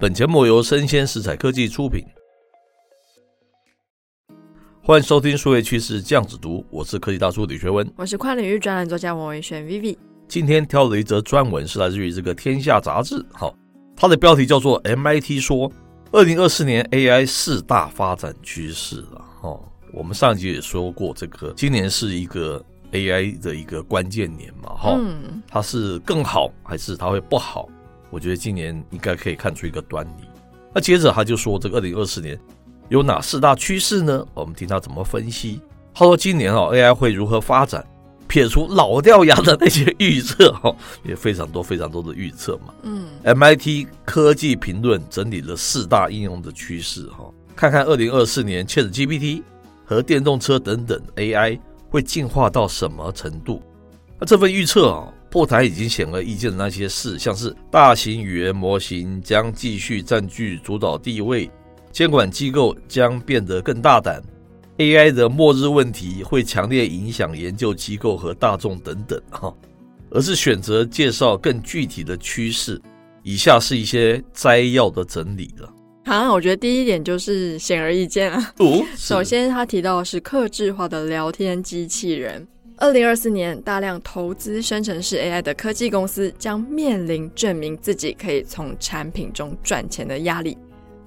本节目由生鲜食材科技出品，欢迎收听数位趋势酱子读，我是科技大叔李学文，我是跨领域专栏作家王维轩 Vivi。今天挑了一则专文，是来自于这个《天下》杂志，好，它的标题叫做 “MIT 说二零二四年 AI 四大发展趋势”了。哦，我们上一集也说过，这个今年是一个 AI 的一个关键年嘛，哈，嗯，它是更好还是它会不好？我觉得今年应该可以看出一个端倪。那接着他就说，这个二零二四年有哪四大趋势呢？我们听他怎么分析。他说今年啊，AI 会如何发展？撇除老掉牙的那些预测哈，也非常多非常多的预测嘛。嗯，MIT 科技评论整理了四大应用的趋势哈，看看二零二四年 ChatGPT 和电动车等等 AI 会进化到什么程度。那这份预测啊。破台已经显而易见的那些事，像是大型语言模型将继续占据主导地位，监管机构将变得更大胆，AI 的末日问题会强烈影响研究机构和大众等等哈，而是选择介绍更具体的趋势。以下是一些摘要的整理了。好，我觉得第一点就是显而易见啊。哦，首先他提到的是克制化的聊天机器人。二零二四年，大量投资生成式 AI 的科技公司将面临证明自己可以从产品中赚钱的压力。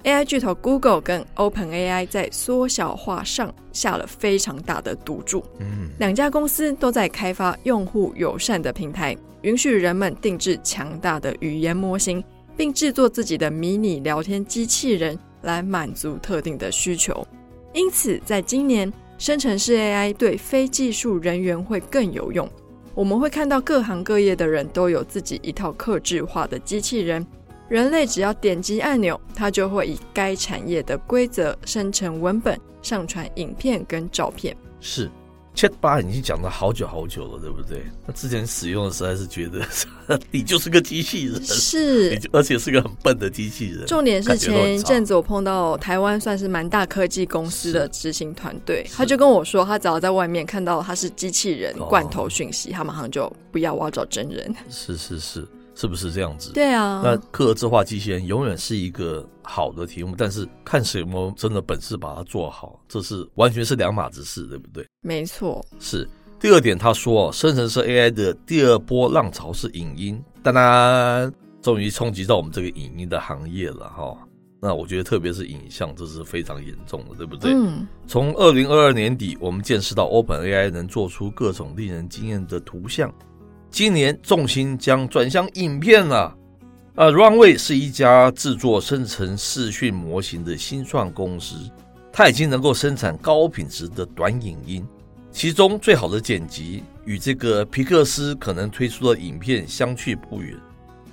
AI 巨头 Google 跟 OpenAI 在缩小化上下了非常大的赌注。嗯，两家公司都在开发用户友善的平台，允许人们定制强大的语言模型，并制作自己的迷你聊天机器人来满足特定的需求。因此，在今年，生成式 AI 对非技术人员会更有用。我们会看到各行各业的人都有自己一套客制化的机器人，人类只要点击按钮，它就会以该产业的规则生成文本、上传影片跟照片。是。Chat8 已经讲了好久好久了，对不对？那之前使用的实在是觉得 你就是个机器人，是，而且是个很笨的机器人。重点是前一阵子我碰到台湾算是蛮大科技公司的执行团队，他就跟我说，他只要在外面看到他是机器人罐头讯息，他马上就不要，我要找真人。是是是。是不是这样子？对啊，那客制化机器人永远是一个好的题目，但是看谁有没有真的本事把它做好，这是完全是两码子事，对不对？没错。是第二点，他说，生成式 AI 的第二波浪潮是影音，当当终于冲击到我们这个影音的行业了哈。那我觉得，特别是影像，这是非常严重的，对不对？嗯。从二零二二年底，我们见识到 OpenAI 能做出各种令人惊艳的图像。今年重心将转向影片了，啊，Runway 是一家制作生成视讯模型的新创公司，它已经能够生产高品质的短影音，其中最好的剪辑与这个皮克斯可能推出的影片相去不远，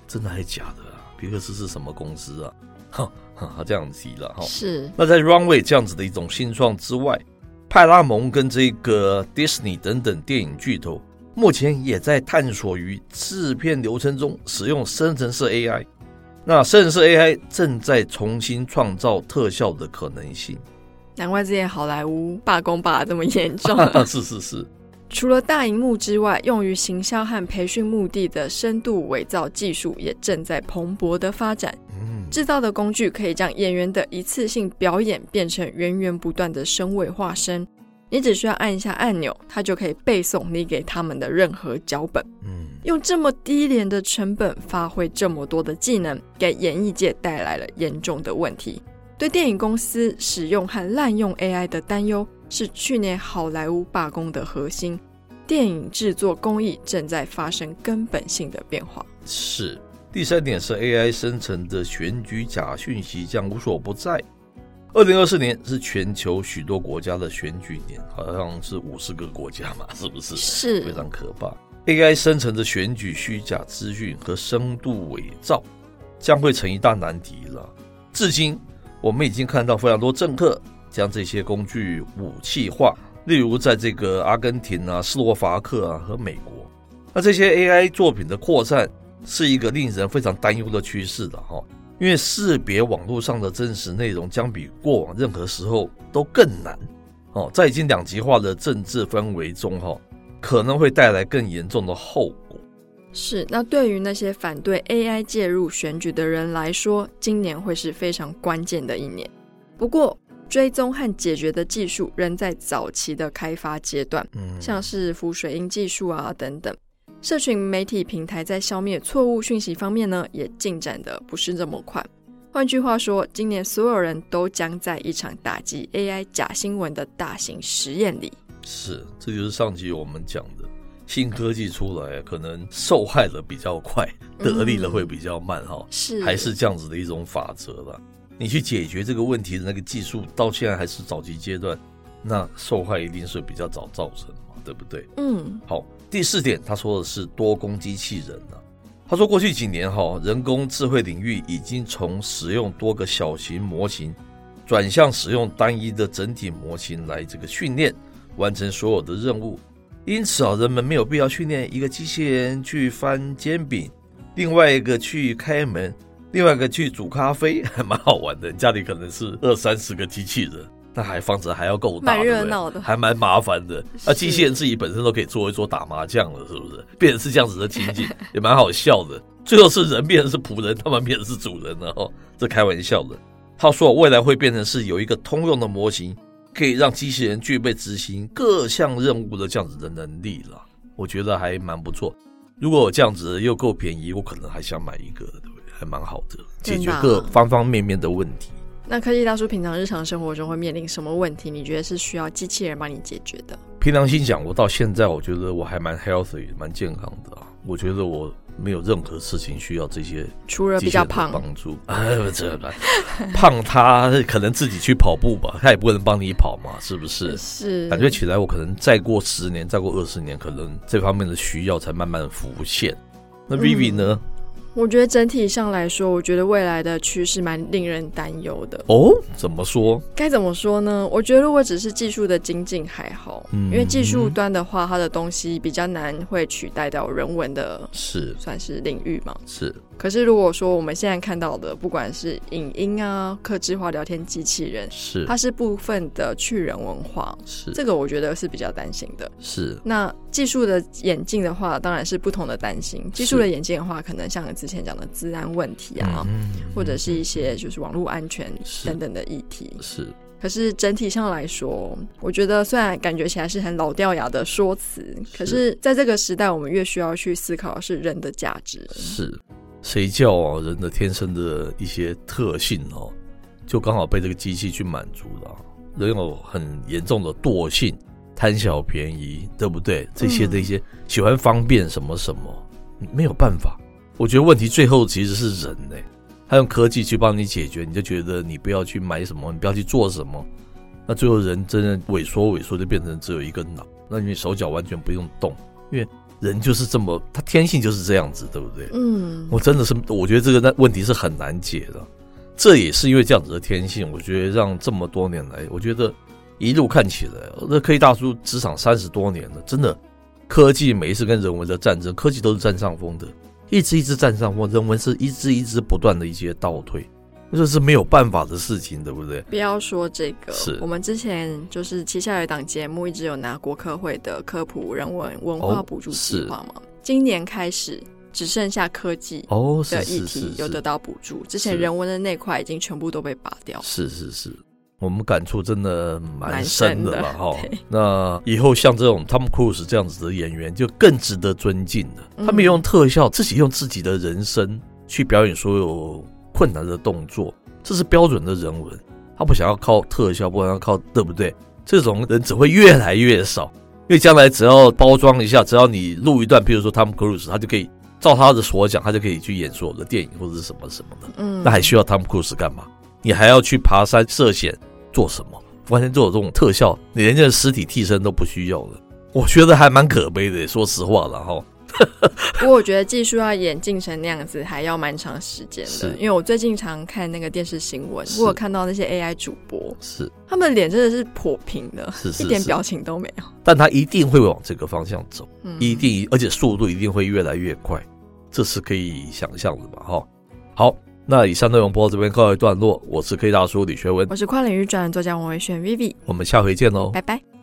真的还是假的啊？皮克斯是什么公司啊？哈，哈，这样提了哈。是。那在 Runway 这样子的一种新创之外，派拉蒙跟这个 Disney 等等电影巨头。目前也在探索于制片流程中使用生成式 AI，那生成式 AI 正在重新创造特效的可能性。难怪之前好莱坞罢工罢这么严重。是是是。除了大荧幕之外，用于行销和培训目的的深度伪造技术也正在蓬勃的发展。嗯，制造的工具可以将演员的一次性表演变成源源不断的声位化身。你只需要按一下按钮，它就可以背诵你给他们的任何脚本。嗯，用这么低廉的成本发挥这么多的技能，给演艺界带来了严重的问题。对电影公司使用和滥用 AI 的担忧，是去年好莱坞罢工的核心。电影制作工艺正在发生根本性的变化。是。第三点是 AI 生成的选举假讯息将无所不在。二零二四年是全球许多国家的选举年，好像是五十个国家嘛，是不是？是，非常可怕。AI 生成的选举虚假资讯和深度伪造将会成一大难题了。至今，我们已经看到非常多政客将这些工具武器化，例如在这个阿根廷啊、斯洛伐克啊和美国。那这些 AI 作品的扩散是一个令人非常担忧的趋势的哈。因为识别网络上的真实内容将比过往任何时候都更难哦，在已经两极化的政治氛围中哈，可能会带来更严重的后果。是，那对于那些反对 AI 介入选举的人来说，今年会是非常关键的一年。不过，追踪和解决的技术仍在早期的开发阶段，像是浮水印技术啊等等。社群媒体平台在消灭错误讯息方面呢，也进展的不是这么快。换句话说，今年所有人都将在一场打击 AI 假新闻的大型实验里。是，这就是上集我们讲的。新科技出来，可能受害的比较快，得利的会比较慢，哈、嗯，是还是这样子的一种法则吧？你去解决这个问题的那个技术，到现在还是早期阶段，那受害一定是比较早造成嘛，对不对？嗯，好，第四点，他说的是多工机器人呢、啊。他说过去几年哈，人工智慧领域已经从使用多个小型模型，转向使用单一的整体模型来这个训练，完成所有的任务。因此啊，人们没有必要训练一个机器人去翻煎饼，另外一个去开门，另外一个去煮咖啡，还 蛮好玩的。家里可能是二三十个机器人，那还房子还要够大，蛮热闹的，还蛮麻烦的。那机器人自己本身都可以做一桌打麻将了，是不是？变成是这样子的情景，也蛮好笑的。最后是人变成是仆人，他们变成是主人了哦，这开玩笑的。他说未来会变成是有一个通用的模型。可以让机器人具备执行各项任务的这样子的能力了，我觉得还蛮不错。如果我这样子又够便宜，我可能还想买一个，对不对？还蛮好的，解决各方方面面的问题。那科技大叔平常日常生活中会面临什么问题？你觉得是需要机器人帮你解决的？平常心讲，我到现在我觉得我还蛮 healthy，蛮健康的啊。我觉得我。没有任何事情需要这些，除了比较胖帮助。哎，这胖他可能自己去跑步吧，他也不可能帮你跑嘛，是不是？是。感觉起来，我可能再过十年，再过二十年，可能这方面的需要才慢慢浮现。那 Vivi 呢？嗯我觉得整体上来说，我觉得未来的趋势蛮令人担忧的哦。怎么说？该怎么说呢？我觉得如果只是技术的精进还好，嗯，因为技术端的话，它的东西比较难会取代掉人文的，是算是领域嘛，是。可是如果说我们现在看到的，不管是影音啊、客制化聊天机器人，是它是部分的去人文化，是这个我觉得是比较担心的。是那技术的演进的话，当然是不同的担心。技术的演进的话，可能像之前讲的治安问题啊，或者是一些就是网络安全等等的议题。是。可是整体上来说，我觉得虽然感觉起来是很老掉牙的说辞，可是在这个时代，我们越需要去思考的是人的价值。是。谁叫啊？人的天生的一些特性哦，就刚好被这个机器去满足了。人有很严重的惰性，贪小便宜，对不对？这些的一些喜欢方便什么什么，没有办法。我觉得问题最后其实是人呢，他用科技去帮你解决，你就觉得你不要去买什么，你不要去做什么，那最后人真的萎缩萎缩，就变成只有一个脑，那你手脚完全不用动，因为。人就是这么，他天性就是这样子，对不对？嗯，我真的是，我觉得这个那问题是很难解的。这也是因为这样子的天性，我觉得让这么多年来，我觉得一路看起来，那科技大叔职场三十多年了，真的，科技每一次跟人文的战争，科技都是占上风的，一直一直占上风，人文是一直一直不断的一些倒退。这是没有办法的事情，对不对？不要说这个，是我们之前就是旗下有一档节目，一直有拿国科会的科普人文文化补助计划嘛。哦、今年开始只剩下科技哦的议题有得到补助，之前人文的那块已经全部都被拔掉。是是是，我们感触真的蛮深的了哈。那以后像这种 Tom Cruise 这样子的演员就更值得尊敬了。嗯、他们用特效，自己用自己的人生去表演所有。困难的动作，这是标准的人文。他不想要靠特效，不想要靠，对不对？这种人只会越来越少，因为将来只要包装一下，只要你录一段，比如说 Tom Cruise，他就可以照他的所讲，他就可以去演所有的电影或者是什么什么的。嗯，那还需要 Tom Cruise 干嘛？你还要去爬山涉险做什么？完全做这种特效，你连这个尸体替身都不需要了。我觉得还蛮可悲的，说实话了哈。不过我觉得技术要演进成那样子，还要蛮长时间的。因为我最近常看那个电视新闻，我有看到那些 AI 主播，是他们脸真的是颇平的，是一点表情都没有。但他一定会往这个方向走，一定，而且速度一定会越来越快，这是可以想象的嘛？哈，好，那以上内容播到这边告一段落。我是科技大叔李学文，我是跨领域专栏作家王维轩 Vivi，我们下回见喽，拜拜。